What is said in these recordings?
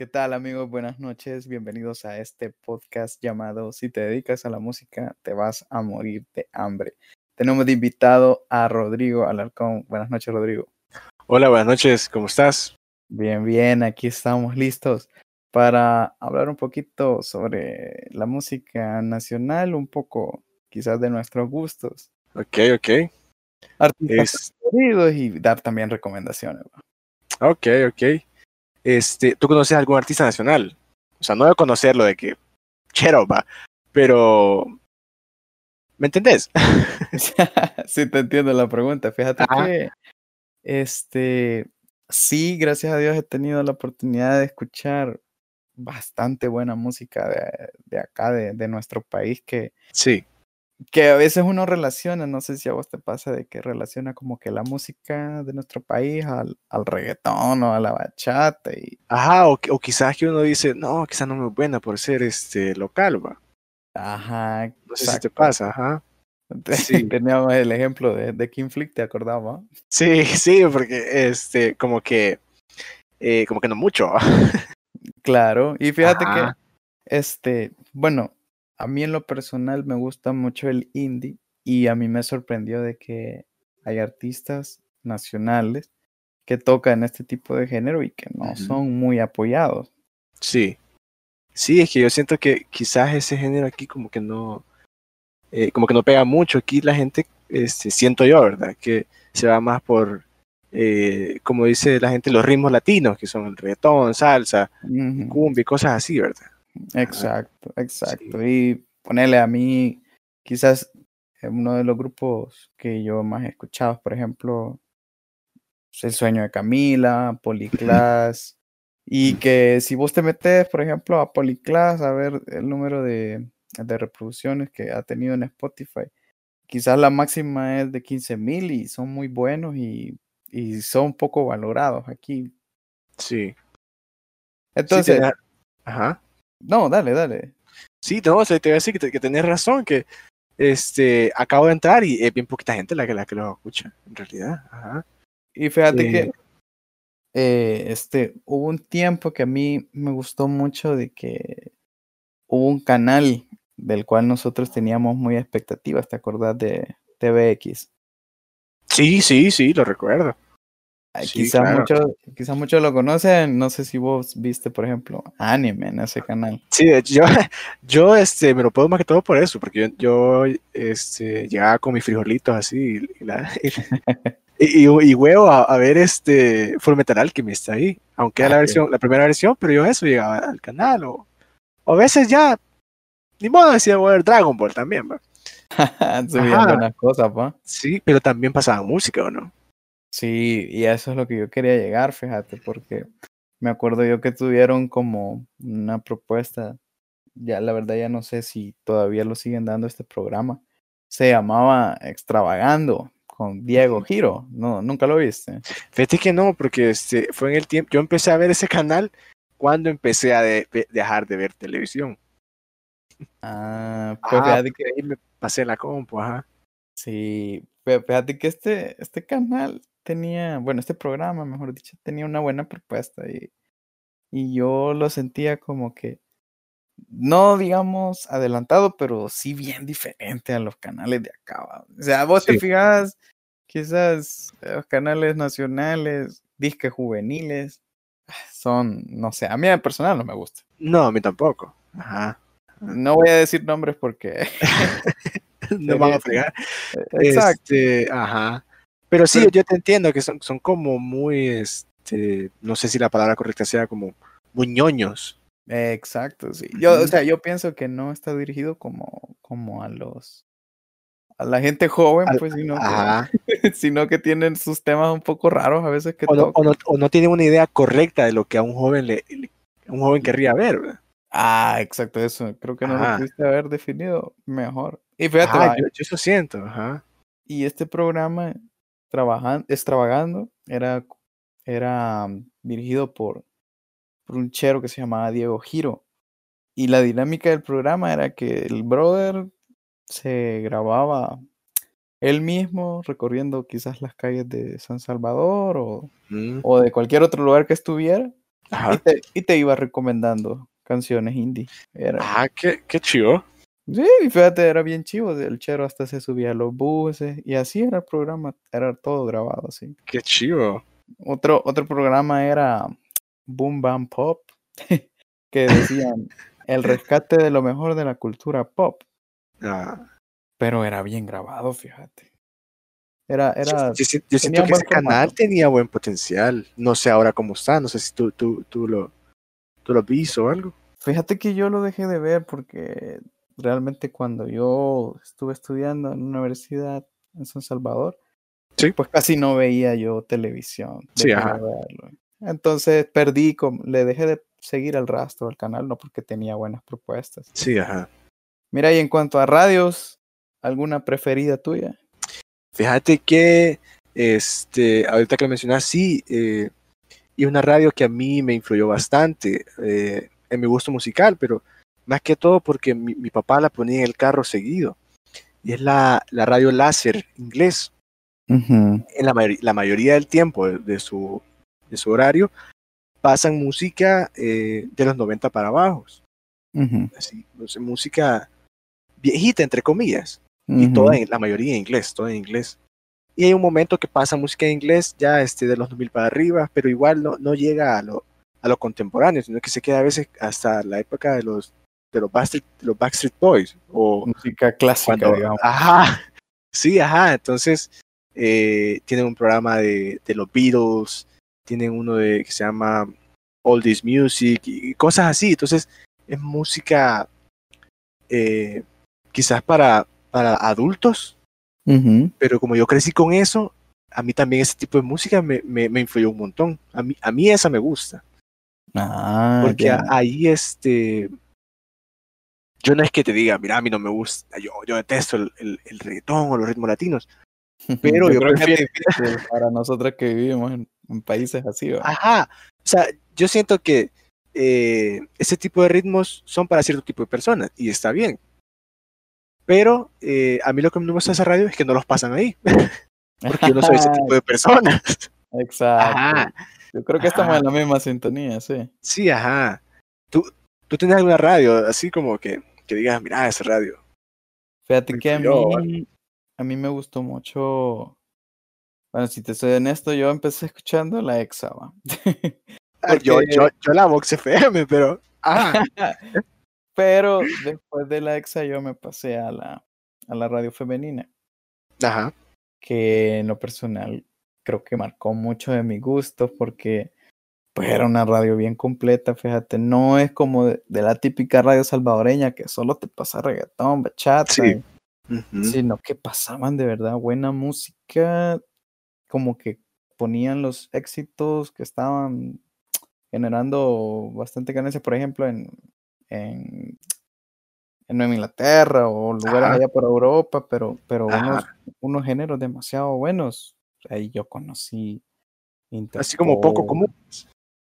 ¿Qué tal amigos? Buenas noches. Bienvenidos a este podcast llamado Si te dedicas a la música, te vas a morir de hambre. Tenemos de invitado a Rodrigo Alarcón. Buenas noches, Rodrigo. Hola, buenas noches. ¿Cómo estás? Bien, bien. Aquí estamos listos para hablar un poquito sobre la música nacional, un poco quizás de nuestros gustos. Ok, ok. Artistas y dar también recomendaciones. Ok, ok. Este, ¿tú conoces algún artista nacional? O sea, no de conocerlo de que chero va, pero ¿me entendés? sí, te entiendo la pregunta. Fíjate Ajá. que este sí, gracias a Dios he tenido la oportunidad de escuchar bastante buena música de, de acá, de, de nuestro país, que, Sí. Que a veces uno relaciona, no sé si a vos te pasa, de que relaciona como que la música de nuestro país al, al reggaetón o a la bachata y Ajá, o, o quizás que uno dice, no, quizás no me buena por ser este local, va. ajá, No sé si te pasa, ajá. Sí. Teníamos el ejemplo de, de King Flick, ¿te acordabas? Sí, sí, porque este, como que, eh, como que no mucho. Claro, y fíjate que. Este, bueno, a mí en lo personal me gusta mucho el indie y a mí me sorprendió de que hay artistas nacionales que tocan este tipo de género y que no son muy apoyados. Sí. Sí, es que yo siento que quizás ese género aquí como que no, eh, como que no pega mucho. Aquí la gente, este, siento yo, ¿verdad? Que se va más por, eh, como dice la gente, los ritmos latinos, que son el reggaetón, salsa, Ujú, cumbia y cosas así, ¿verdad? Exacto, exacto. Y ponerle a mí, quizás uno de los grupos que yo más he escuchado, por ejemplo, es El Sueño de Camila, Policlass, y que si vos te metes, por ejemplo, a Policlass a ver el número de, de reproducciones que ha tenido en Spotify, quizás la máxima es de 15 mil y son muy buenos y, y son poco valorados aquí. Sí. Sí, Entonces, Ajá. No, dale, dale. Sí, no, o sea, te voy a decir que, te- que tenés razón, que este, acabo de entrar y es bien poquita gente la que, la que lo escucha, en realidad. Ajá. Y fíjate Eh, que eh, este, hubo un tiempo que a mí me gustó mucho de que hubo un canal del cual nosotros teníamos muy expectativas, ¿te acordás de TVX? Sí, sí, sí, lo recuerdo. Ah, Sí, quizás claro. muchos, quizás muchos lo conocen, no sé si vos viste, por ejemplo, anime en ese canal. Sí, de hecho, yo, yo este, me lo puedo más que todo por eso, porque yo, yo este, llegaba con mis frijolitos así y, la- y, y- y huevo a, a ver este Fullmetal Alchemist ahí, aunque era la Ah, versión, la primera versión, pero yo eso llegaba al canal o, o a veces ya, ni modo decía voy a ver Dragon Ball también, cosas, pa. Sí, pero también pasaba música, ¿o no? Sí, y a eso es lo que yo quería llegar, fíjate, porque me acuerdo yo que tuvieron como una propuesta, ya la verdad ya no sé si todavía lo siguen dando este programa, se llamaba Extravagando con Diego. Giro, no, nunca lo viste. Fíjate que no, porque este, fue en el tiempo, yo empecé a ver ese canal cuando empecé a de- de- dejar de ver televisión. Ah, pues Ah, fíjate que ahí me pasé la compu, ajá. sí, fí- fíjate que este, este canal tenía, bueno, este programa, mejor dicho, tenía una buena propuesta y, y yo lo sentía como que no digamos adelantado, pero sí bien diferente a los canales de acá. ¿va? O sea, vos te Sí. fijas, quizás los canales nacionales, disques juveniles, son, no sé, a mí en personal no me gusta. No, a mí tampoco. Ajá. No voy a decir nombres porque... No van a fregar. Exacto. Este, ajá. Pero sí, Pero- yo te entiendo que son, son como muy, este, no sé si la palabra correcta sea como muy ñoños. Exacto, sí. Yo, o sea, yo pienso que no está dirigido como, como a los... A la gente joven, Al- pues, sino que, sino que tienen sus temas un poco raros a veces que O no, o, no, o no tienen una idea correcta de lo que a un joven le, un joven querría ver. ¿verdad? Ah, exacto, eso. Creo que no lo Ajá. pudiste haber definido mejor. Y fíjate, Ajá, va, yo, yo eso siento. Ajá. y este programa, trabajan, Extravagando, era, era mm, dirigido por, por un chero que se llamaba Diego Giro. Y la dinámica del programa era que el brother se grababa él mismo recorriendo quizás las calles de San Salvador o, Mm, o de cualquier otro lugar que estuviera Y te, y te iba recomendando canciones indie. Era, Ah, qué, qué chido. Sí, y fíjate, era bien chivo. El chero hasta se subía a los buses y así era el programa. Era todo grabado así. Qué chido. Otro, otro programa era Boom Bam Pop, que decían el rescate de lo mejor de la cultura pop. Ah, Pero era bien grabado, fíjate. Era, era, yo, si- yo siento que ese canal tenía buen potencial. No sé ahora cómo está. No sé si tú, tú, tú lo, tú lo viste o algo. Fíjate que yo lo dejé de ver porque realmente cuando yo estuve estudiando en una universidad en San Salvador, Sí. pues casi no veía yo televisión. Sí, ajá. verlo. Entonces perdí, como- le dejé de seguir el rastro al canal, no porque tenía buenas propuestas. Sí, ajá. Mira, y en cuanto a radios, ¿alguna preferida tuya? Fíjate que, este, ahorita que lo mencionas, sí, eh, y una radio que a mí me influyó bastante eh, en mi gusto musical, pero más que todo porque mi, mi papá la ponía en el carro seguido. Y es la, la radio láser inglés. En la, la mayoría del tiempo de, de su, de su horario pasan música eh, de los 90 para abajo. Ujú, Así, no sé, música viejita, entre comillas. y ujú. toda en, la mayoría en inglés, todo en inglés. Y hay un momento que pasa música en inglés ya este, de los 2000 para arriba, pero igual no, no llega a lo, a lo contemporáneo, sino que se queda a veces hasta la época de los, de los, Backstreet, de los Backstreet Boys. O Música clásica, cuando, digamos. ajá, sí, ajá, entonces eh, tienen un programa de, de los Beatles, tienen uno de, que se llama All This Music y cosas así, entonces es música eh, quizás para, para adultos, Ujú. pero como yo crecí con eso, a mí también ese tipo de música me, me, me influyó un montón. A mí, a mí esa me gusta, Ah, porque ya. a- ahí este... Yo no es que te diga, mira, a mí no me gusta, yo, yo detesto el, el, el reggaetón o los ritmos latinos, pero yo creo que prefiero- es difícil para nosotros que vivimos en, en países así, ¿va? Ajá, o sea, yo siento que eh, ese tipo de ritmos son para cierto tipo de personas y está bien. Pero eh, a mí lo que me gusta de esa radio es que no los pasan ahí, porque yo no soy ese tipo de persona. Exacto. Ajá, Yo creo que estamos Ajá. en la misma sintonía, sí. sí, ajá. ¿Tú, tú tienes alguna radio así como que, que digas, mira, esa radio? Fíjate que a mí, a mí me gustó mucho. Bueno, si te soy honesto, yo empecé escuchando la Exa, ¿va? Ah, yo, Porque- yo, yo la Vox FM, pero... Ajá, Pero después de la Exa yo me pasé a la, a la radio femenina, ajá, que en lo personal creo que marcó mucho de mi gusto porque pues era una radio bien completa, fíjate, no es como de, de la típica radio salvadoreña que solo te pasa reggaetón, bachata, Sí. sino que pasaban de verdad buena música, como que ponían los éxitos que estaban generando bastante ganancia, por ejemplo, en, en, en Nueva Inglaterra o lugares Ajá. allá por Europa, pero, pero unos, unos géneros demasiado buenos. Ahí yo conocí así como poco Interpol, común.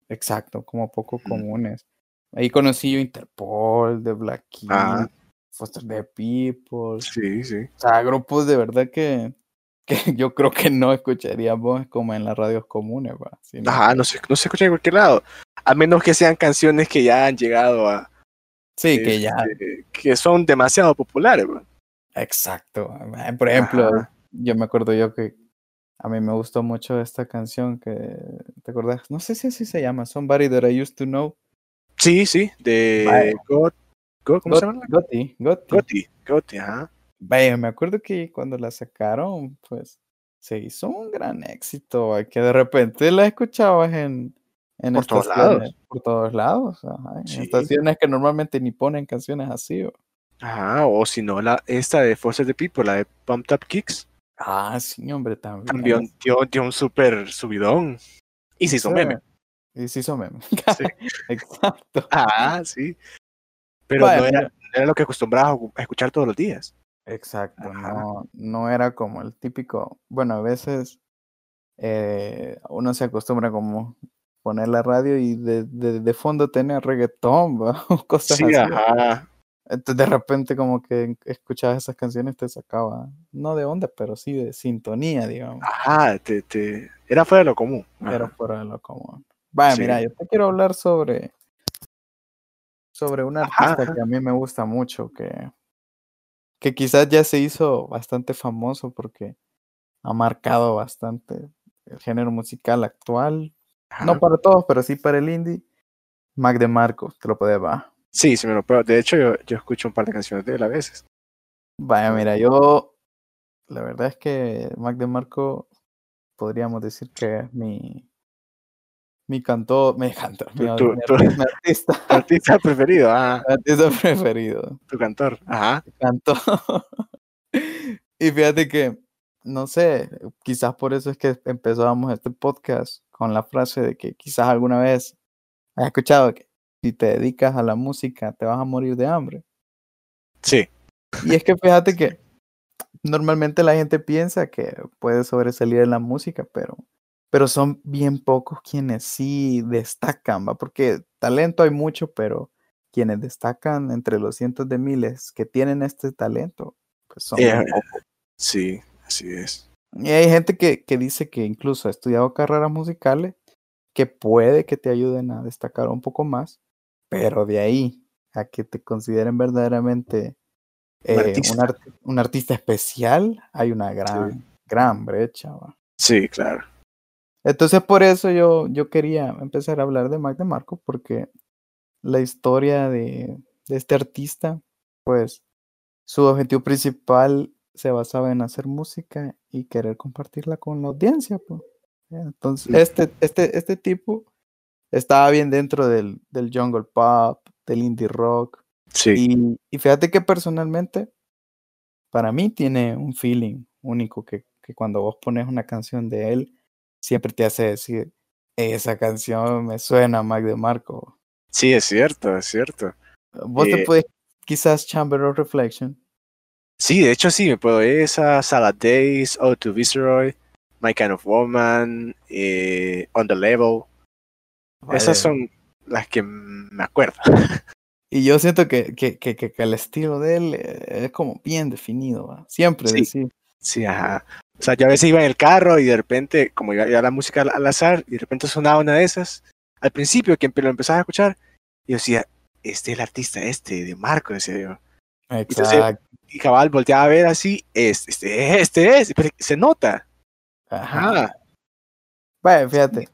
Exacto, como poco comunes. Ahí conocí yo Interpol, The Black Keys, Ah. Foster the People, Sí, sí. o sea, grupos de verdad que, que yo creo que no escucharíamos como en las radios comunes, va. sino Ajá, no se, no se escucha en cualquier lado. A menos que sean canciones que ya han llegado a. Sí, que ya, este, que son demasiado populares, bro. exacto. eh, Por ejemplo, Ajá. yo me acuerdo yo que a mí me gustó mucho esta canción que, ¿te acordás? No sé si así se llama, Somebody That I Used to Know. Sí, sí, de. God, God- ¿cómo se llama? Gotti, Gotti. Gotti, Gotti, ajá. Vaya, me acuerdo que cuando la sacaron, pues se hizo un gran éxito, que de repente la escuchabas en, en Por todos lados. por todos lados, ajá, en Sí. estaciones que normalmente ni ponen canciones así. o- Ajá, o si no, la, esta de Foster the People, la de Pumped Up Kicks, Ah, sí, hombre, también. también dio, dio un súper subidón. Y se hizo Sí, meme. Y se hizo meme. Sí. Exacto. Ah, sí. Pero no, era, no era lo que acostumbraba a escuchar todos los días. Exacto, Ajá. no, no era como el típico, bueno, a veces eh, uno se acostumbra como poner la radio y de, de, de fondo tener reggaetón, ¿va? o cosas Sí, así. ajá. Entonces de repente como que escuchabas esas canciones te sacaba, no de onda, pero sí de sintonía, digamos. Ajá, te, te... era fuera de lo común. Era fuera de lo común. Vaya, Sí. mira, yo te quiero hablar sobre, sobre un Ajá, artista ajá. que a mí me gusta mucho, que, que quizás ya se hizo bastante famoso porque ha marcado bastante el género musical actual. No para todos, pero sí para el indie. Mac DeMarco, te lo puedes va. Sí, sí me lo puedo. De hecho, yo, yo escucho un par de canciones de él a veces. Vaya, mira, yo la verdad es que Mac DeMarco podríamos decir que es mi mi cantor, mi cantor, mi, Tu- tu- mi tu- arti- mi artista, Tu artista preferido, ah, mi artista preferido. tu cantor. Ajá. Cantó. y fíjate que, no sé, quizás por eso es que empezamos este podcast con la frase de que quizás alguna vez has escuchado que si te dedicas a la música te vas a morir de hambre. Sí, Y es que fíjate que normalmente la gente piensa que puede sobresalir en la música, pero, pero son bien pocos quienes sí destacan, ¿va? Porque talento hay mucho, pero quienes destacan entre los cientos de miles que tienen este talento, pues son pocos. sí, así es. Y hay gente que, que dice que incluso ha estudiado carreras musicales que puede que te ayuden a destacar un poco más, pero de ahí a que te consideren verdaderamente Un eh, un, artista. arti- un artista especial, hay una gran, gran brecha. ¿va? Sí, claro. Entonces por eso yo, yo quería empezar a hablar de Mac DeMarco, porque la historia de, de este artista, pues su objetivo principal se basaba en hacer música y querer compartirla con la audiencia. pues. Entonces, Sí. este, este, este tipo estaba bien dentro del, del jungle pop, del indie rock, Sí, y, y fíjate que personalmente, para mí tiene un feeling único que, que cuando vos pones una canción de él, siempre te hace decir, esa canción me suena a Mac DeMarco. sí, es cierto, es cierto. Vos te Eh, puedes, quizás Chamber of Reflection. Sí, de hecho sí, me puedo esa, Salad Days, O to Viceroy, My Kind of Woman, eh, On the Level. Esas vaya, son las que me acuerdo. Y yo siento que, que, que, que- el estilo de él eh, es como bien definido, ¿va? Siempre Sí. decir, Sí, ajá. O sea, yo a veces iba en el carro y de repente, como iba, iba la música al, al azar, y de repente sonaba una de esas. Al principio, que lo empezaba a escuchar, y yo decía, este es el artista este, de Marco, decía yo. exacto, Y cabal volteaba a ver así, este, este es, este es, pero se nota. ajá. Vaya, fíjate,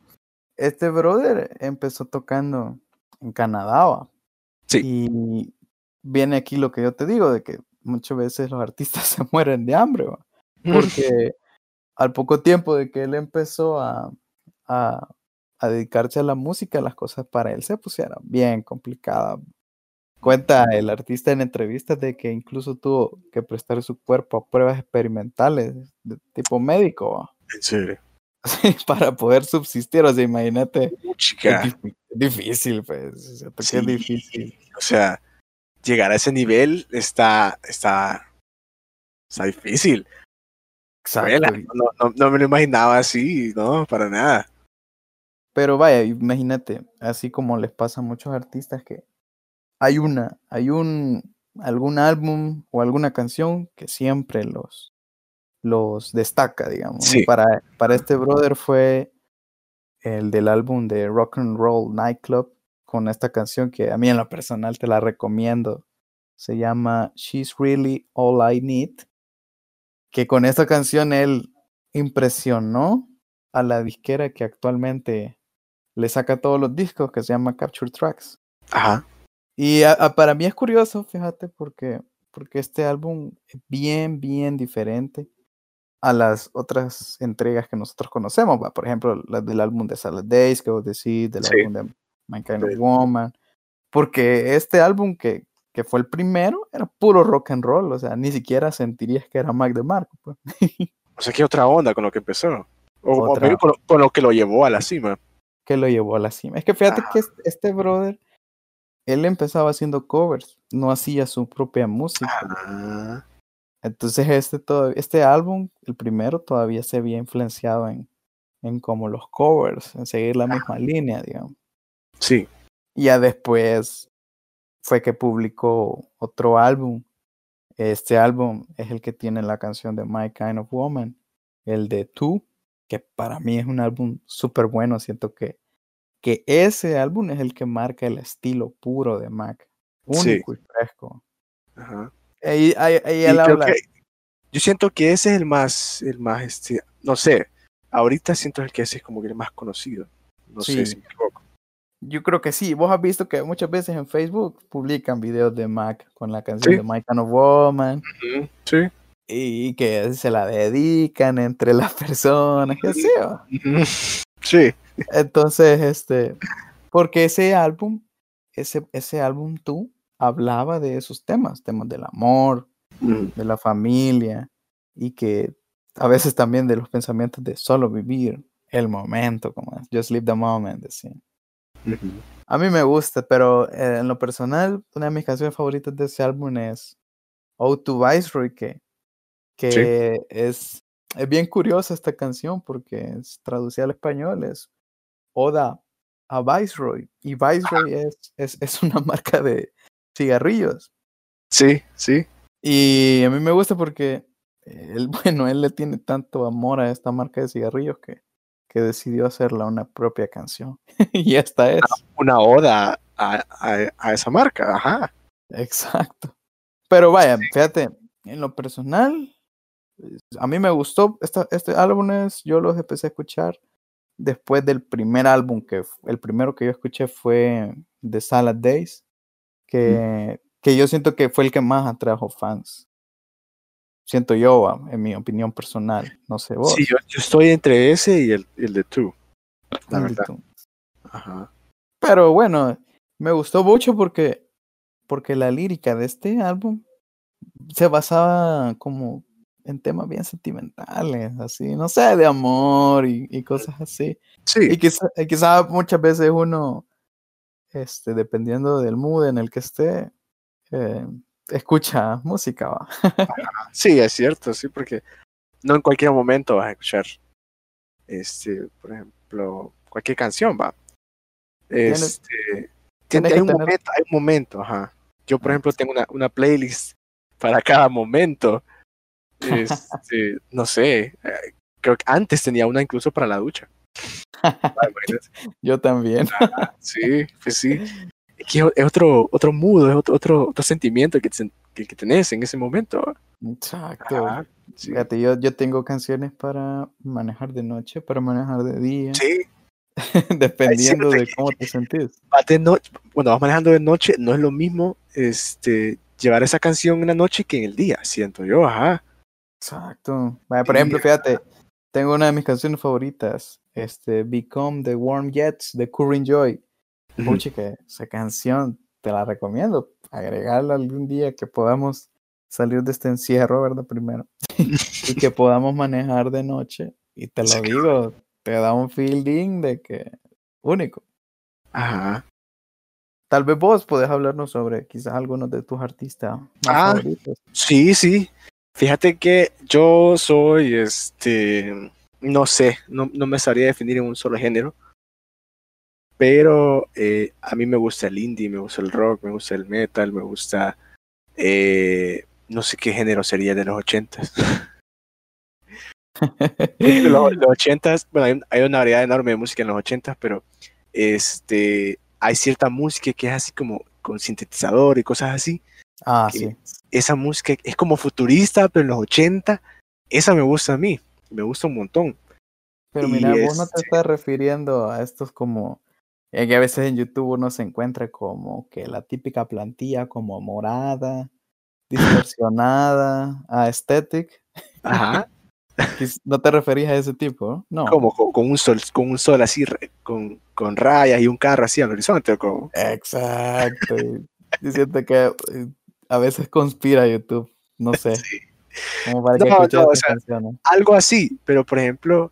este brother empezó tocando en Canadá, ¿va? Sí. Y viene aquí lo que yo te digo, de que muchas veces los artistas se mueren de hambre, ¿va? porque al poco tiempo de que él empezó a, a, a dedicarse a la música, las cosas para él se pusieron bien complicadas. Cuenta el artista en entrevistas de que incluso tuvo que prestar su cuerpo a pruebas experimentales de tipo médico ¿va? En serio. para poder subsistir. O sea, imagínate, Chica. es difícil, pues, Sí. es difícil. O sea, llegar a ese nivel está, está, está difícil. Exacto. No, no, no me lo imaginaba así, no, para nada. Pero vaya, imagínate, así como les pasa a muchos artistas que hay una, hay un algún álbum o alguna canción que siempre los los destaca, digamos. Para, para este brother fue el del álbum de Rock and Roll Nightclub con esta canción que a mí en lo personal te la recomiendo. Se llama She's Really All I Need. Que con esta canción él impresionó a la disquera que actualmente le saca todos los discos, que se llama Capture Tracks. Ajá. Y a- a- para mí es curioso, fíjate, porque, porque este álbum es bien, bien diferente a las otras entregas que nosotros conocemos. ¿va? Por ejemplo, las del álbum de Salad Days, que vos decís, del Sí. álbum de My Kind of Sí. Woman. Porque este álbum que, que fue el primero era puro rock and roll, o sea, ni siquiera sentirías que era Mac DeMarco. Pues. O sea, qué otra onda con lo que empezó. O, Otra. con, lo, con lo que lo llevó a la cima. que lo llevó a la cima. Es que fíjate Ah. que este, este brother, él empezaba haciendo covers, no hacía su propia música. Ah, Entonces este, todo, este álbum, el primero, todavía se había influenciado en, en como los covers, en seguir la misma línea, digamos. sí. Ya después fue que publicó otro álbum. Este álbum es el que tiene la canción de My Kind of Woman, el de Tú, que para mí es un álbum súper bueno. Siento que que ese álbum es el que marca el estilo puro de Mac, único y fresco. Ajá. Ahí, ahí, ahí él habla- que- yo siento que ese es el más, el más, este, no sé, ahorita siento que ese es como que el más conocido. No sé si me equivoco. Yo creo que sí. Vos has visto que muchas veces en Facebook publican videos de Mac con la canción Sí. de My Kind of Woman Sí. y que se la dedican entre las personas, que Sí. Entonces, este, porque ese álbum, ese, ese álbum tú hablaba de esos temas, temas del amor, Ujú, de la familia y que a veces también de los pensamientos de solo vivir el momento, como es, just live the moment. A mí me gusta, pero eh, en lo personal, una de mis canciones favoritas de ese álbum es Ode to Viceroy, que, que es, es bien curiosa esta canción porque es traducida al español, es Oda a Viceroy. Y Viceroy es, es, es una marca de cigarrillos. Sí, sí. Y a mí me gusta porque él, bueno, él le tiene tanto amor a esta marca de cigarrillos que, que decidió hacerla una propia canción. y esta es. Una oda a, a- a esa marca, ajá. Exacto. Pero vaya, fíjate, en lo personal, a mí me gustó esta, este álbum, es, yo los empecé a escuchar después del primer álbum, que el primero que yo escuché fue The Salad Days, que, que yo siento que fue el que más atrajo fans. Siento yo, en mi opinión personal, no sé vos. Sí, yo, yo estoy entre ese y el, el de Two. La el verdad. Ajá. Pero bueno, me gustó mucho porque, porque la lírica de este álbum se basaba como en temas bien sentimentales, así, no sé, de amor y, y cosas así. Sí, Y quizá, y quizá muchas veces uno, este, dependiendo del mood en el que esté, eh, escucha música, ¿va? sí, es cierto, sí, porque no en cualquier momento vas a escuchar, este, por ejemplo, cualquier canción, va. Este, tienes hay un tener- momento, hay un momento, ajá. Yo, por Ah, ejemplo, tengo una, una playlist para cada momento. Este, no sé, eh, creo que antes tenía una incluso para la ducha. Yo también. Sí, pues sí. Es que es otro, otro mood, es otro, otro, otro sentimiento que, que, que tenés en ese momento. Exacto. Sí. Fíjate, yo, yo tengo canciones para manejar de noche, para manejar de día, Sí, dependiendo de cómo te sentís. vas de noche, bueno, vas manejando de noche, no es lo mismo este, llevar esa canción en la noche que en el día, siento yo, ajá. Exacto. Vaya, por ejemplo, fíjate, tengo una de mis canciones favoritas, este, Become the Warm Jets de Current Joy. Ujú. Pucha, que esa canción te la recomiendo. Agregarla algún día que podamos salir de este encierro, ¿verdad? Primero. y que podamos manejar de noche. Y te lo digo, te da un feeling de que único. Ajá. Tal vez vos podés hablarnos sobre quizás algunos de tus artistas más Ah. favoritos. Sí, sí. Fíjate que yo soy, este, no sé, no, no me sabría definir en un solo género, pero eh, a mí me gusta el indie, me gusta el rock, me gusta el metal, me gusta, eh, no sé qué género sería de los ochentas. los, los ochentas, bueno, hay, hay una variedad enorme de música en los ochentas, pero este, hay cierta música que es así como con sintetizador y cosas así. ah, sí. Esa música es como futurista, pero en los 80, esa me gusta a mí, me gusta un montón. Pero y mira, vos no te este- estás refiriendo a estos como, eh, que a veces en YouTube uno se encuentra como que la típica plantilla como morada, distorsionada, aesthetic. Ajá. No te referís a ese tipo, ¿no? como con, con un sol, con un sol así, con, con rayas y un carro así al horizonte, como, Exacto. siento que eh, a veces conspira YouTube, no sé, sí. como para que No, escuches no, o estas sea, canciones. algo así, pero por ejemplo,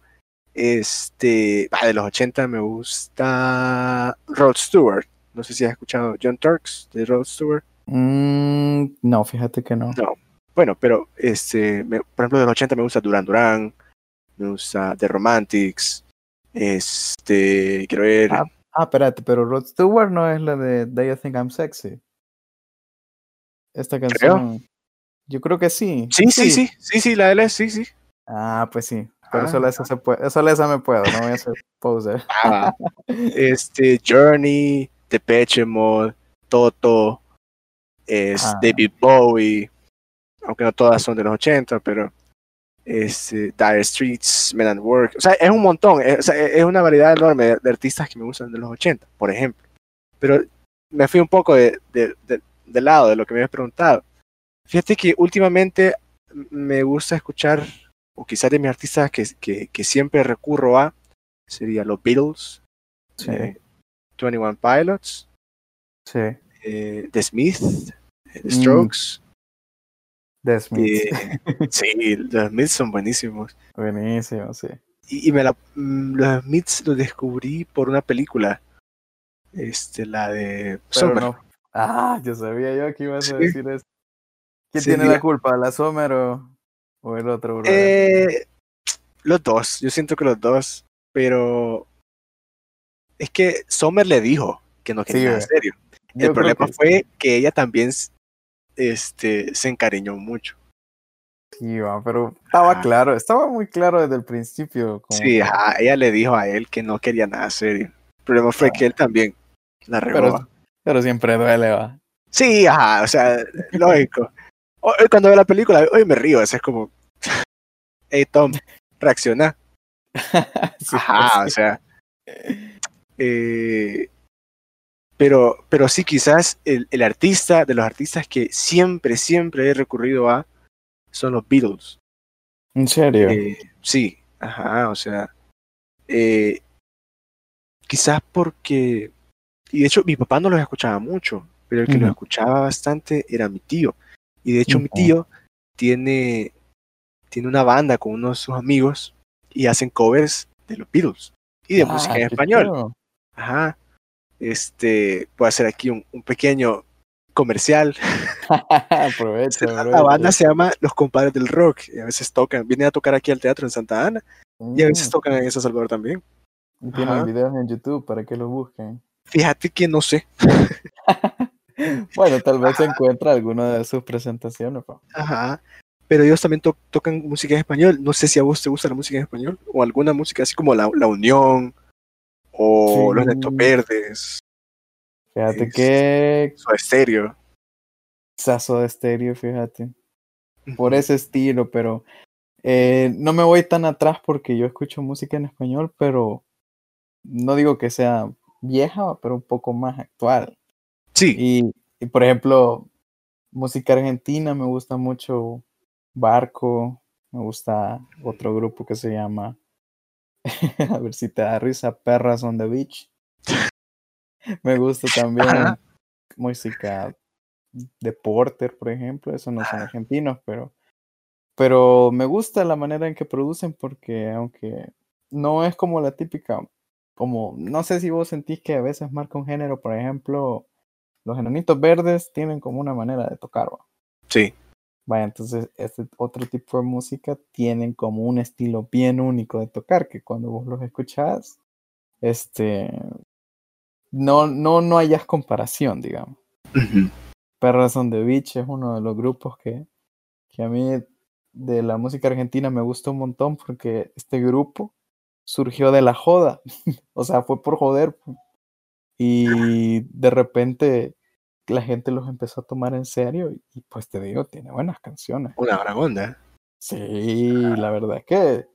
este, de los 80 me gusta Rod Stewart, no sé si has escuchado John Turks de Rod Stewart. Mm, no, fíjate que no. No, bueno, pero este, me- por ejemplo, de los 80 me gusta Duran Duran, me gusta The Romantics, este, quiero ver, Ah, Ah, espérate, pero Rod Stewart no es la de Do You Think I'm Sexy. Esta canción. Yo creo que sí. sí, sí, sí, sí, sí, la él es, sí, sí. Ah, pues sí. pero solo esa se puede, solo esa me puedo, no voy a hacer poser. Ah, este, Journey, Depeche Mode, Toto, es Ah. David Bowie, aunque no todas son de los 80, pero este, Dire Streets, Men and Work, o sea, es un montón, es, o sea, es una variedad enorme de, de artistas que me gustan de los 80, por ejemplo. Pero me fui un poco de, de- de- del lado de lo que me habías preguntado. Fíjate que últimamente me gusta escuchar, o quizás de mis artistas que, que, que siempre recurro a, sería los Beatles, Sí, eh, 21 Pilots, sí. eh, The Smith, eh, The Mm. Strokes. The Smiths. eh, sí, los Smiths son buenísimos. Buenísimo, sí. Y, y me la, mm, los Smiths los descubrí por una película. Este, la de Pero Summer. no. Ah, yo sabía yo que ibas a Sí. decir eso. ¿Quién Sí, tiene mira. la culpa? ¿La Sommer o, o el otro? Eh, los dos, yo siento que los dos, pero es que Summer le dijo que no quería Sí, serio. El problema que fue que ella también este, se encariñó mucho. Sí, va, pero estaba claro, estaba muy claro desde el principio. Como Sí, que- ajá, ella le dijo a él que no quería nada serio. El problema fue Ah. que él también la regó. pero, pero siempre duele, va. Sí, ajá, o sea, lógico. O- Hoy cuando veo la película, hoy me río, es como, hey Tom, reacciona. Sí, Ajá, o pues, sea. eh, pero, pero sí, quizás el, el artista, de los artistas que siempre, siempre he recurrido a, son los Beatles. En serio. Eh, sí, ajá, o sea, eh, quizás porque, y de hecho mi papá no los escuchaba mucho, pero el que los escuchaba bastante era mi tío. Y de hecho mi tío tiene, tiene una banda con unos de sus amigos y hacen covers de los Beatles y de Ah, música en español. Ajá. Este, puedo hacer aquí un, un pequeño comercial. Aprovecha, La banda se llama Los Compadres del Rock. Y a veces tocan, vienen a tocar aquí al teatro en Santa Ana y a veces Mm, tocan en San Salvador también. y tienen Ajá. videos en YouTube para que los busquen. Fíjate que no sé. Bueno, tal vez se encuentra alguna de sus presentaciones. pa. Ajá. Pero ellos también to- tocan música en español. No sé si a vos te gusta la música en español o alguna música así como La, la Unión o Los. Netos Verdes, Fíjate Es- que Soda Stereo. sazo de estéreo, fíjate. Por ese estilo, pero eh, no me voy tan atrás porque yo escucho música en español, pero no digo que sea vieja, pero un poco más actual. Sí. Y, y, por ejemplo, música argentina me gusta mucho Barco, me gusta otro grupo que se llama, a ver si te da risa, Perras on the Beach. me gusta también Ajá. música de Porter, por ejemplo, esos no son argentinos, pero, pero me gusta la manera en que producen porque aunque no es como la típica, como, no sé si vos sentís que a veces marca un género, por ejemplo, los enanitos verdes tienen como una manera de tocar, ¿va? Sí. Vaya, entonces este otro tipo de música tienen como un estilo bien único de tocar, que cuando vos los escuchás, este, no, no, no hayas comparación, digamos. Ujú. Perras on the Beach es uno de los grupos que, que a mí de la música argentina me gusta un montón porque este grupo surgió de la joda, o sea, fue por joder. Y de repente la gente los empezó a tomar en serio y, y, pues te digo, tiene buenas canciones. Una gran onda. Sí, la verdad es que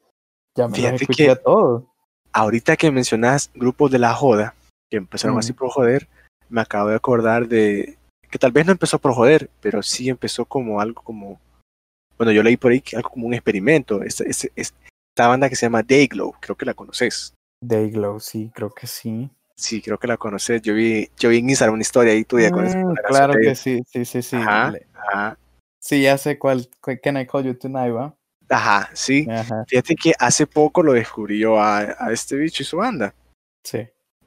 ya me los escuché que- a todos. Ahorita que mencionas grupos de la joda, que empezaron así por joder, me acabo de acordar de que tal vez no empezó por joder, pero sí empezó como algo como, bueno, yo leí por ahí que algo como un experimento. Esta banda que se llama Dayglow, creo que la conoces. Dayglow, sí, creo que sí. Sí, creo que la conoces. Yo vi, yo vi en Instagram una historia ahí tuya con Mm, claro que sí, sí, sí, sí. Ajá. Ajá, Sí, ya sé cuál, cu- Can I Call You Tonight, ¿va? ajá, sí. Ajá, Fíjate que hace poco lo descubrí yo a, a este bicho y su banda. sí.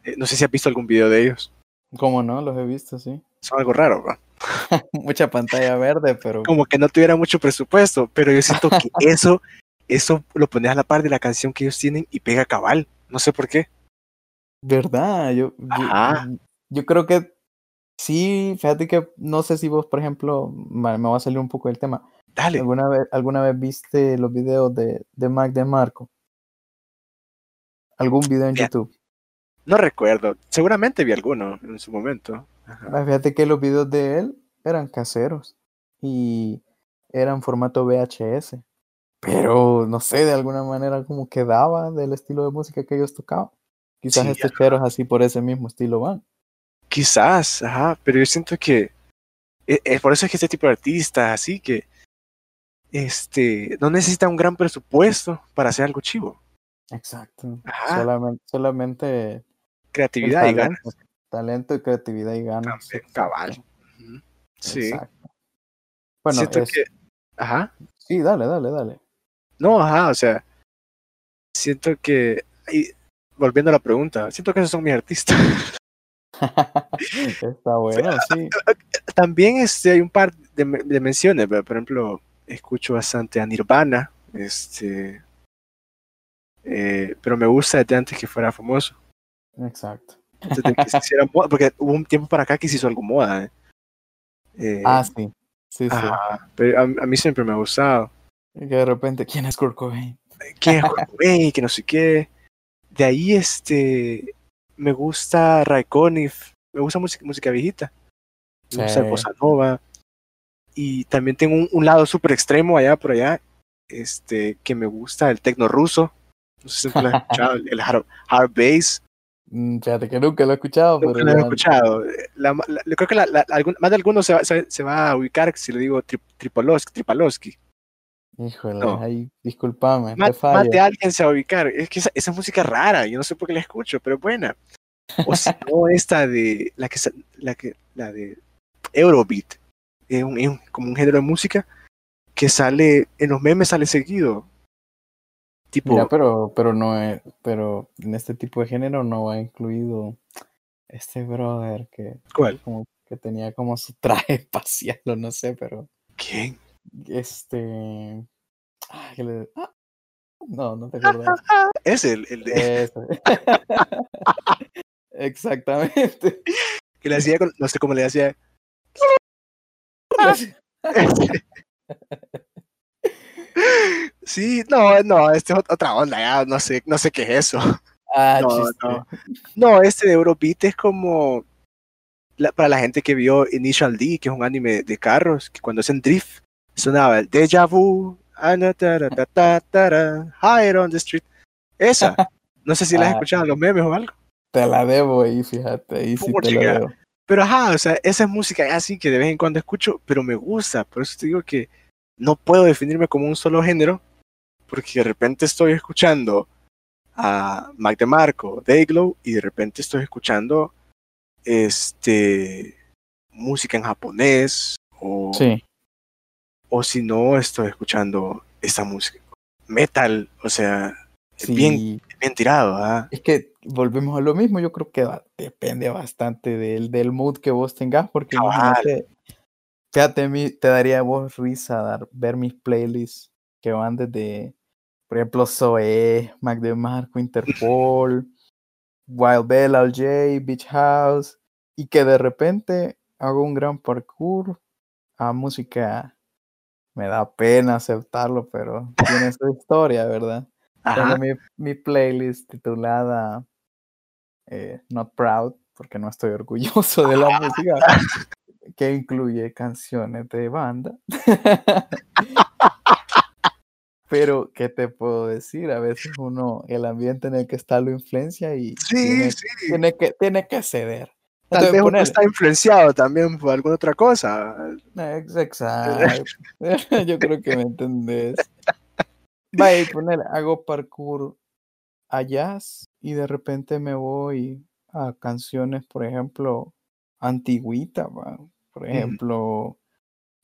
Eh, no sé si has visto algún video de ellos. ¿Cómo no? Los he visto, sí. Son algo raro, ¿va? Mucha pantalla verde, pero como que no tuviera mucho presupuesto, pero yo siento que eso, eso lo pones a la par de la canción que ellos tienen y pega cabal. No sé por qué. Verdad, yo, yo, Ajá. yo creo que sí, fíjate que no sé si vos, por ejemplo, me va a salir un poco del tema. Dale. ¿Alguna vez, alguna vez viste los videos de, de Mac de Marco? algún video en Bien. YouTube. No recuerdo. Seguramente vi alguno en su momento. Ajá. Ah, Fíjate que los videos de él eran caseros y eran formato VHS. Pero no sé, de alguna manera como quedaba del estilo de música que ellos tocaban. Quizás Sí, estos cheros así por ese mismo estilo van. Quizás, ajá, pero yo siento que es por eso es que este tipo de artistas así que este no necesita un gran presupuesto para hacer algo chivo. Exacto. Ajá. Solamente, solamente Creatividad y ganas. talento, y creatividad y ganas. También, cabal. Sí. exacto. Bueno, siento es- que ajá. sí, dale, dale, dale. No, ajá, o sea, siento que y volviendo a la pregunta, siento que esos son mis artistas. Está bueno, sí. También este, hay un par de, de menciones, ¿verdad? por ejemplo, escucho bastante a Nirvana, este, eh, pero me gusta desde antes que fuera famoso, Exacto. antes de que se hiciera moda, porque hubo un tiempo para acá que se hizo algo moda. ¿eh? Eh, Ah, sí. Sí, pero a, a mí siempre me ha gustado. Y que de repente, ¿quién es Kurt Cobain? Que es Kurt Cobain, que no sé qué. De ahí, este, me gusta Raikkonen, me gusta música, música viejita. Me gusta el Sí. bossa nova. Y también tengo un, un lado súper extremo allá por allá, este, que me gusta el tecno ruso. No sé si lo has escuchado, el, hard, hard bass. Mm, Fíjate que nunca lo he escuchado, Nunca pero lo he escuchado. La- la- yo creo que la- algún- más de algunos se va, se, se va a ubicar si le digo tri, Tripalowski. Híjole, No. ahí, discúlpame, te Más, más fallo. de alguien se va a ubicar. Es que esa, esa música rara, yo no sé por qué la escucho, pero es buena. O si no, esta de la que la que la de Eurobeat. Es, un- es un- como un género de música que sale en los memes sale seguido. Tipo, Mira, pero, pero no es, pero en este tipo de género no va incluido este brother que ¿cuál? como que tenía como su traje espacial o no sé, pero ¿Quién? Este ah, que le- ah, no, no te acuerdas. Es el, el de- Ese. Exactamente. que le hacía, con- no sé cómo le hacía. Sí, no, no, este es ot- otra onda, ya no sé, no sé qué es eso. Ah, No, chiste. no. No, este de Eurobeat es como la- para la gente que vio Initial D, que es un anime de carros, que cuando hacen drift sonaba el Deja Vu, Higher on the Street. Esa. No sé si la has Ah. escuchado en los memes o algo. Te la debo ahí, fíjate, ahí sí te la debo. Pero ajá, o sea, esa es música así que de vez en cuando escucho, pero me gusta. Por eso te digo que no puedo definirme como un solo género, porque de repente estoy escuchando a Mac DeMarco, Dayglow, y de repente estoy escuchando este música en japonés, o, Sí, o si no, estoy escuchando esta música. Metal, o sea, es bien, bien tirado, ¿ah? Es que volvemos a lo mismo, yo creo que depende bastante del, del mood que vos tengas, porque imagínate, fíjate, te daría a vos risa dar, ver mis playlists que van desde, por ejemplo, Zoe, Mac DeMarco, Interpol, Wild Bell, Al J, Beach House, y que de repente hago un gran parkour a música. Me da pena aceptarlo, pero tiene su historia, ¿verdad? Tengo mi, mi playlist titulada eh, Not Proud, porque no estoy orgulloso de la música, que incluye canciones de banda. Pero, ¿qué te puedo decir? A veces uno, el ambiente en el que está lo influencia y Sí, tiene, sí. tiene que, tiene que ceder. Tal Entonces, vez uno está influenciado también por alguna otra cosa. Ex- Exacto. Yo creo que me entendés. Vaya, poner, hago parkour a jazz y de repente me voy a canciones, por ejemplo, antigüita, va, Por ejemplo,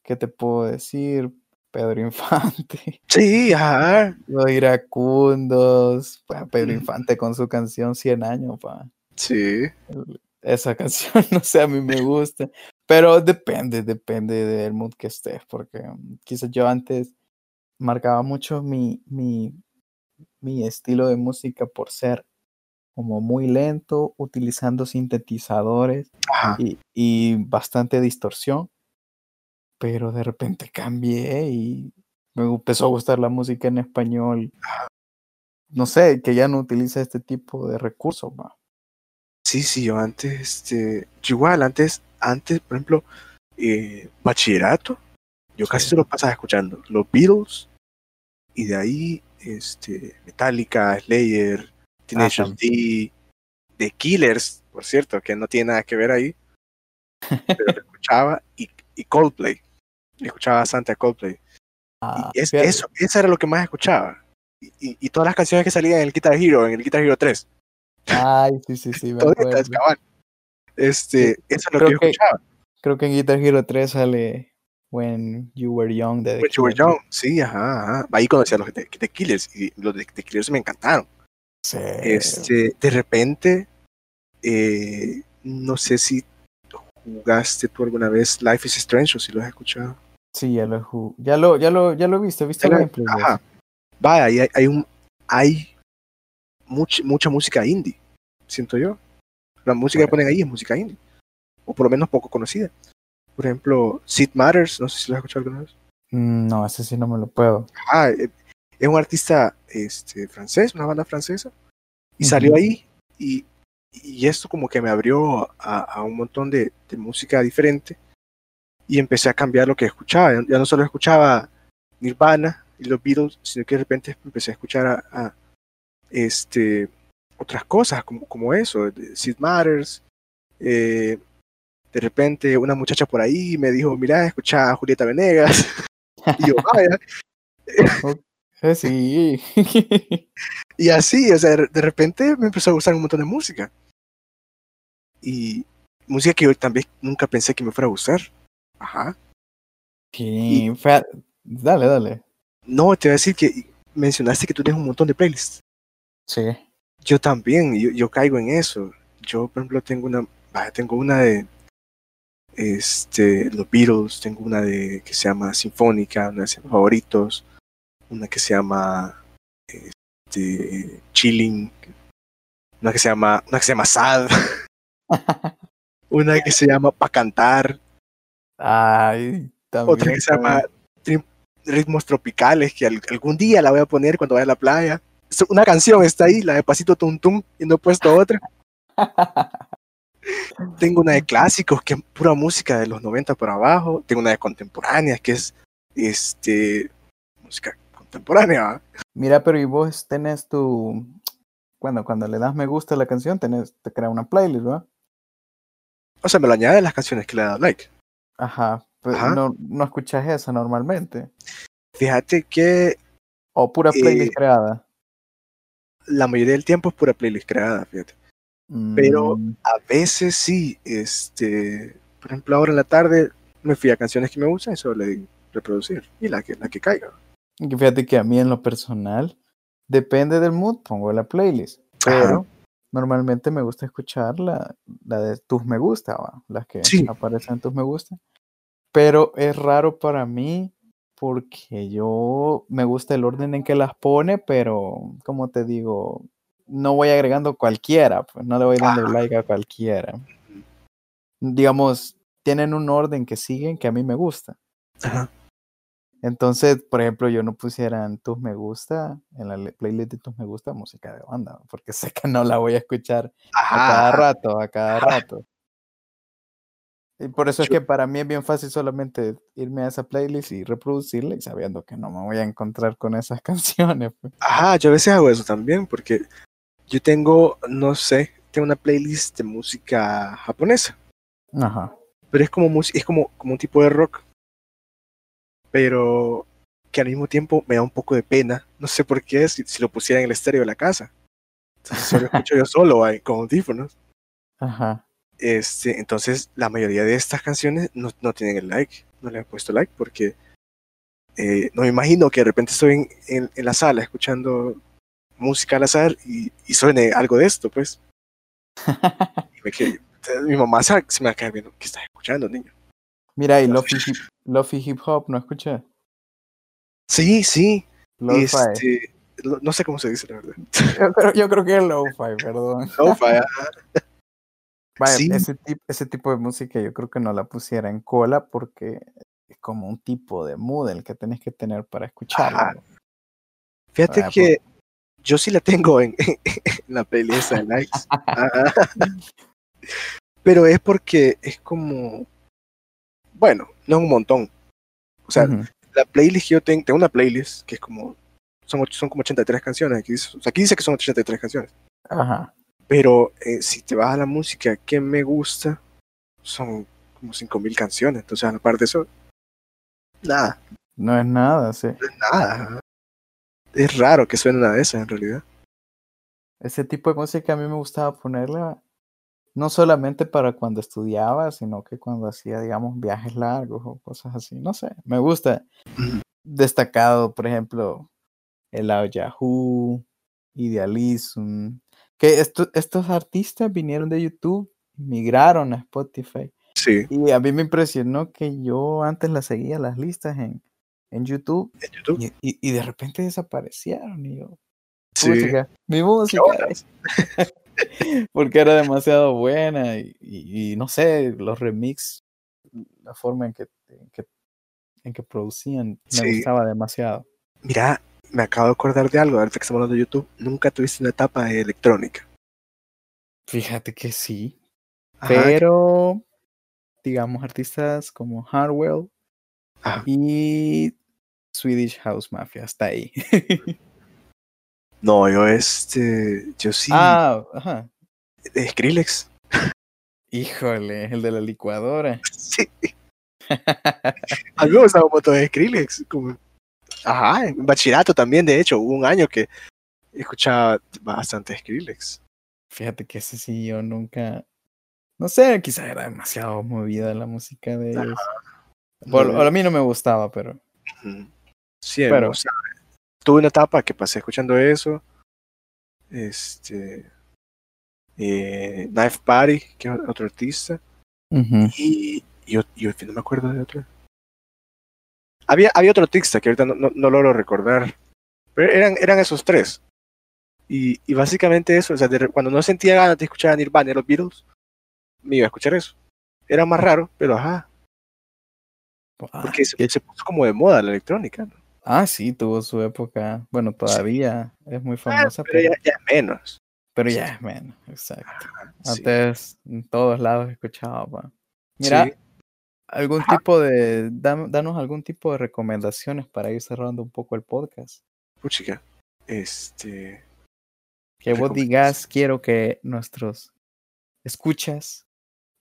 ¿qué te puedo decir? Pedro Infante, Sí, ajá. los iracundos, pa, Pedro. Infante con su canción 100 años, pa. Sí. El- Esa canción, no sé, a mí me gusta. Pero depende, depende del mood que estés, porque mm, quizás yo antes marcaba mucho mi, mi, mi estilo de música por ser como muy lento, utilizando sintetizadores y, y bastante distorsión. Pero de repente cambié y me empezó a gustar la música en español no sé, que ya no utiliza este tipo de recursos, va. Sí, sí, yo antes, este, igual, antes, antes, por ejemplo, eh, bachillerato, yo casi Sí. se lo pasaba escuchando. Los Beatles, y de ahí, este, Metallica, Slayer, Teenage Ah, D, The Killers, por cierto, que no tiene nada que ver ahí, pero lo escuchaba, y, y Coldplay. Escuchaba bastante a Coldplay. Ah, y es, fíjate, eso, eso era lo que más escuchaba. Y, y, y todas las canciones que salían en el Guitar Hero, en el Guitar Hero 3. Ay, sí, sí, sí, me acuerdo. Este, eso es lo creo que yo que- escuchaba. Creo que en Guitar Hero 3 sale When You Were Young de The When You Were. Young, sí, ajá, ajá. Ahí conocí a los de, de Killers y los de, The Killers me encantaron. Sí. Este, de repente, eh, no sé si jugaste tú alguna vez Life is Strange o si lo has escuchado. Sí, ya lo, ya lo, ya lo, ya lo he visto, he visto Era- gameplay. Ajá. Vaya, ahí hay, hay un, hay mucha, mucha música indie, siento yo. La música que ponen ahí es música indie, o por lo menos poco conocida. Por ejemplo, Sid Matters, no sé si lo has escuchado alguna vez. Mm, No, ese sí no me lo puedo. Ah, eh, es un artista este, francés, una banda francesa, y salió Ujú. ahí, y, y esto como que me abrió a, a un montón de, de música diferente, y empecé a cambiar lo que escuchaba. Ya, ya no solo escuchaba Nirvana y los Beatles, sino que de repente empecé a escuchar a, a, este, otras cosas, como, como eso, Sid Matters. eh, de repente una muchacha por ahí me dijo, mira, escucha a Julieta Venegas. y yo, vaya, sí. Y así, o sea, de repente me empezó a gustar un montón de música. Y música que yo también nunca pensé que me fuera a gustar. Ajá. Sí, Dale, dale. No, te voy a decir que mencionaste que tú tienes un montón de playlists. Sí. Yo también, yo, yo caigo en eso. Yo, por ejemplo, tengo una, tengo una de este, los Beatles, tengo una de que se llama Sinfónica, una se llama Favoritos, una que se llama este, Chilling, una que se llama, una que se llama Sad, una que se llama Pa Cantar, Ay, también. otra que se llama Ritmos Tropicales, que al- algún día la voy a poner cuando vaya a la playa. Una canción está ahí, la de Pasito Tum Tum, y no he puesto otra. Tengo una de clásicos, que es pura música de los 90 por abajo. Tengo una de contemporáneas, que es este música contemporánea. Mira, pero y vos tenés tu. Bueno, cuando le das me gusta a la canción, tenés, te crea una playlist, ¿verdad? O sea, me lo añade las canciones que le he dado like. Ajá. Pero Ajá. No, no escuchas esa normalmente. Fíjate que O pura playlist Eh, creada. La mayoría del tiempo es pura playlist creada, fíjate. pero- Mm, A veces sí, este, por ejemplo, ahora en la tarde me fui a canciones que me gustan y solo le di reproducir. Y la que, la que caiga. fíjate que a mí en lo personal, depende del mood, pongo la playlist. Ajá. Pero normalmente me gusta escuchar la, la de tus me gusta, ¿va? las que Sí. aparecen en tus me gusta. Pero es raro para mí porque yo me gusta el orden en que las pone, pero como te digo, no voy agregando cualquiera, pues no le voy dando Ajá. like a cualquiera. Digamos, tienen un orden que siguen que a mí me gusta. Ajá. Entonces, por ejemplo, yo no pusiera en tus me gusta, en la playlist de tus me gusta, música de banda, porque sé que no la voy a escuchar a cada rato, a cada rato. Y por eso es que para mí es bien fácil solamente irme a esa playlist y reproducirla y sabiendo que no me voy a encontrar con esas canciones. pues. Ajá, yo a veces hago eso también porque yo tengo, no sé, tengo una playlist de música japonesa, Ajá. pero es como es como, como un tipo de rock, pero que al mismo tiempo me da un poco de pena, no sé por qué, si, si lo pusiera en el estéreo de la casa. Entonces solo escucho yo solo ahí, con audífonos. Ajá. Este, entonces la mayoría de estas canciones no, no tienen el like, no le he puesto like porque eh, no me imagino que de repente estoy en, en- en la sala escuchando música al azar y, y suene algo de esto, pues. Y me quedé- mi mamá se, me va a quedar viendo, ¿qué estás escuchando, niño? Mira, y Lofi hip, Lofi hip Hop, ¿no escuché? Sí, sí, este, lo- no sé cómo se dice la verdad. Yo, creo, yo creo que es lo-fi, perdón. Lo-fi, ajá. Vaya, Sí. ese, tip- ese tipo de música yo creo que no la pusiera en cola porque es como un tipo de mood el que tenés que tener para escucharla. Fíjate Ah, que yo sí la tengo en, en la playlist de likes. Pero es porque es como, bueno, no es un montón. O sea, Ujú. la playlist que yo tengo, tengo una playlist que es como, son, son como 83 canciones. Aquí dice, o sea, aquí dice que son 83 canciones. Ajá. Pero eh, si te vas a la música que me gusta, son como 5000 canciones. Entonces, aparte de eso, nada, No es nada, sí. no es nada. Es raro que suene una de esas en realidad. Ese tipo de música a mí me gustaba ponerla no solamente para cuando estudiaba, sino que cuando hacía, digamos, viajes largos o cosas así. No sé, me gusta. Destacado, por ejemplo, el Ao Yahoo, Idealism. Que esto- estos artistas vinieron de YouTube, migraron a Spotify. Sí, Y a mí me impresionó que yo antes las seguía las listas en, en YouTube en YouTube. y, y- y de repente desaparecieron. Y yo, Sí. música, mi música. porque era demasiado buena y, y- y no sé, los remix, la forma en que, en que, en que producían, me Sí. gustaba demasiado. Mira, me acabo de acordar de algo, ahorita que estamos hablando de YouTube. Nunca tuviste una etapa de electrónica. Fíjate que sí, Ajá, pero digamos artistas como Hardwell Ajá. y Swedish House Mafia, hasta ahí. No, yo este, yo sí, ah, ajá. Skrillex. Híjole, el de la licuadora. Sí, a mí me gustaba un montón de Skrillex. Como, ajá, en bachillerato también, de hecho, hubo un año que escuchaba bastante Skrillex. Fíjate que ese sí yo nunca. No sé, quizá era demasiado movida la música de ellos. Por- No, a mí no me gustaba, pero. Sí, Pero- o sea, tuve una etapa que pasé escuchando eso. Este. eh, Knife Party, que es otro artista. Y yo, yo no me acuerdo de otro. Había, había otro artista que ahorita no, no, no logro recordar. Pero eran, eran esos tres. Y, y básicamente eso, o sea, de cuando no sentía ganas de escuchar a Nirvana los Beatles, me iba a escuchar eso. Era más raro, pero ajá, Ah, porque se, se puso como de moda la electrónica. ¿no? ah, sí, tuvo su época. Bueno, todavía es muy Ah, famosa, pero pero, ya, ya menos. pero ya es menos. Exacto. Sí. Antes en todos lados escuchaba. pa. Mira, Sí. Algún tipo de. dam- danos algún tipo de recomendaciones para ir cerrando un poco el podcast. Puchica, este. Que vos digas, quiero que nuestros escuchas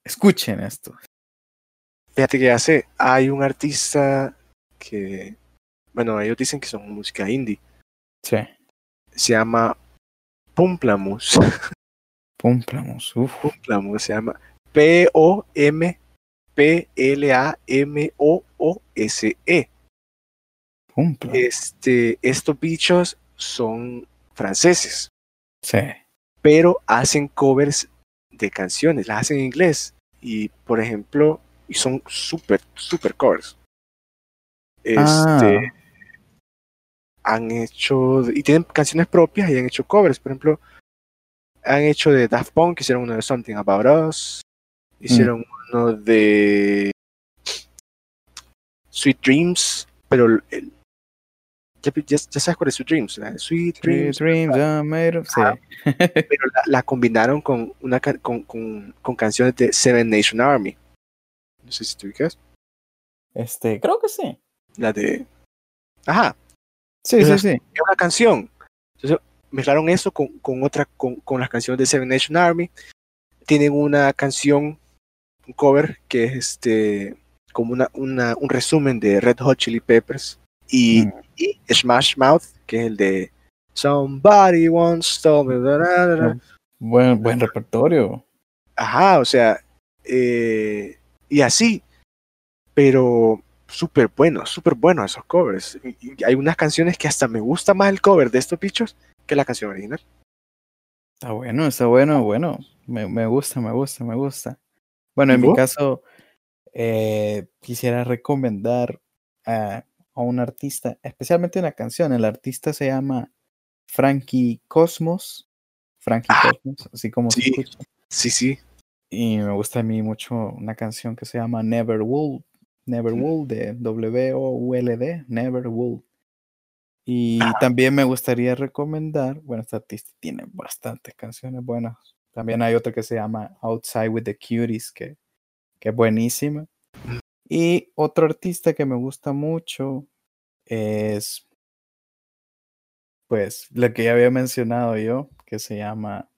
escuchen esto. Fíjate que hace, hay un artista que, bueno, ellos dicen que son música indie. Sí. Se llama Pumplamus. Pumplamos. Uf. Pumplamus se llama P-O-M-P-L-A-M-O-O-S-E. Pumplamos. Este, estos bichos son franceses, Sí. pero hacen covers de canciones, las hacen en inglés. Y, por ejemplo, y son súper, súper covers. Este, Ah. han hecho, y tienen canciones propias y han hecho covers. Por ejemplo, han hecho de Daft Punk, hicieron uno de Something About Us, hicieron uno de Sweet Dreams, pero el- ya, ya- ya sabes cuál es Sweet Dreams. Sweet Dreams, dreams made of- Sí. Pero la, la combinaron con, una, con, con, con canciones de Seven Nation Army. No sé si te ubicas. Este, creo que sí. La de... Ajá, Sí, sí, sí. es una canción. Entonces mezclaron eso con, con otra, con, con las canciones de Seven Nation Army. Tienen una canción, un cover, que es este como una, una, un resumen de Red Hot Chili Peppers. Y, Mm. y Smash Mouth, que es el de Somebody once told me. da, da, da. Buen, buen repertorio. Ajá, o sea, eh, y así, pero súper buenos, súper buenos esos covers. Y, y hay unas canciones que hasta me gusta más el cover de estos bichos que la canción original. Está bueno, está bueno, bueno. Me, me gusta, me gusta, me gusta. Bueno, ¿Y en mi caso, eh, quisiera recomendar a, a un artista, especialmente una canción. El artista se llama Frankie Cosmos. Frankie Ah, Cosmos, así como se sí. escucha. Sí, sí. Y me gusta a mí mucho una canción que se llama Never Will. Never. Will de W-O-U-L-D. Never Will. Y también me gustaría recomendar, bueno, este artista tiene bastantes canciones buenas. También hay otra que se llama Outside with the Cuties, que, que es buenísima. Y otro artista que me gusta mucho es, pues, lo que ya había mencionado yo, que se llama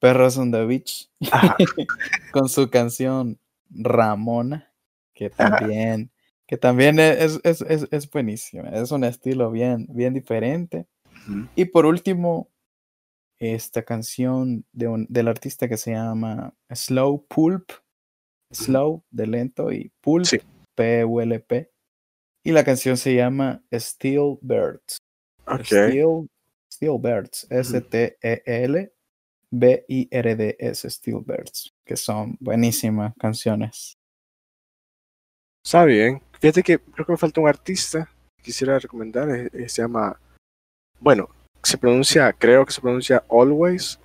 Perros on the Beach, con su canción Ramona, que también que también e-, es, es, es, es buenísima. Es un estilo bien, bien diferente. Y por último, esta canción de un, del artista que se llama Slow Pulp. Slow, de lento, y Pulp, P-U-L-P. Y la canción se llama Steel Birds. Steel, Steel Birds, S-T-E-L. B-I-R-D-S, Steel Birds, que son buenísimas canciones. Está bien. Fíjate que creo que me falta un artista que quisiera recomendar. Eh, eh, se llama. Bueno, se pronuncia, creo que se pronuncia Always,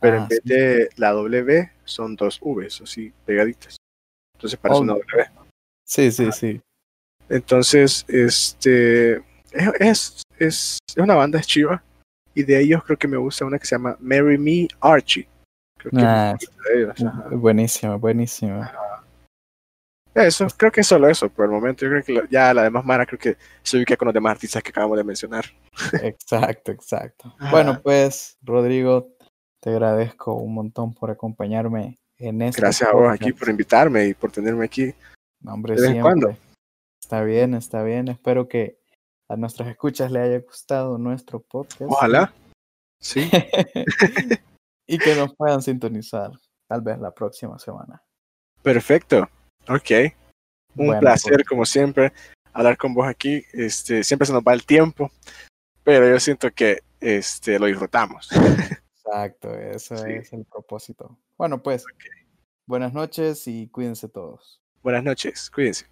pero en ah, vez de la W son dos Vs, así pegaditas. Entonces parece una W. Sí, sí, sí. Entonces, este. Es, es, es una banda, es chiva. Y de ellos creo que me gusta una que se llama Marry Me Archie. Creo que ah, buenísima, buenísima. Eso, creo que es solo eso por el momento. Yo creo que ya la demás Mara creo que se ubica con los demás artistas que acabamos de mencionar. Exacto, exacto. Bueno, pues, Rodrigo, te agradezco un montón por acompañarme en este. Gracias a vos aquí por invitarme y por tenerme aquí. No, hombre, siempre. Está bien, está bien. Espero que a nuestras escuchas le haya gustado nuestro podcast. Ojalá. Sí. y que nos puedan sintonizar tal vez la próxima semana. Perfecto. Ok. Un placer, pues. como siempre, hablar con vos aquí. Este, siempre se nos va el tiempo, pero yo siento que este, lo disfrutamos. Exacto, eso es el propósito. Bueno, pues, buenas noches y cuídense todos. Buenas noches, cuídense.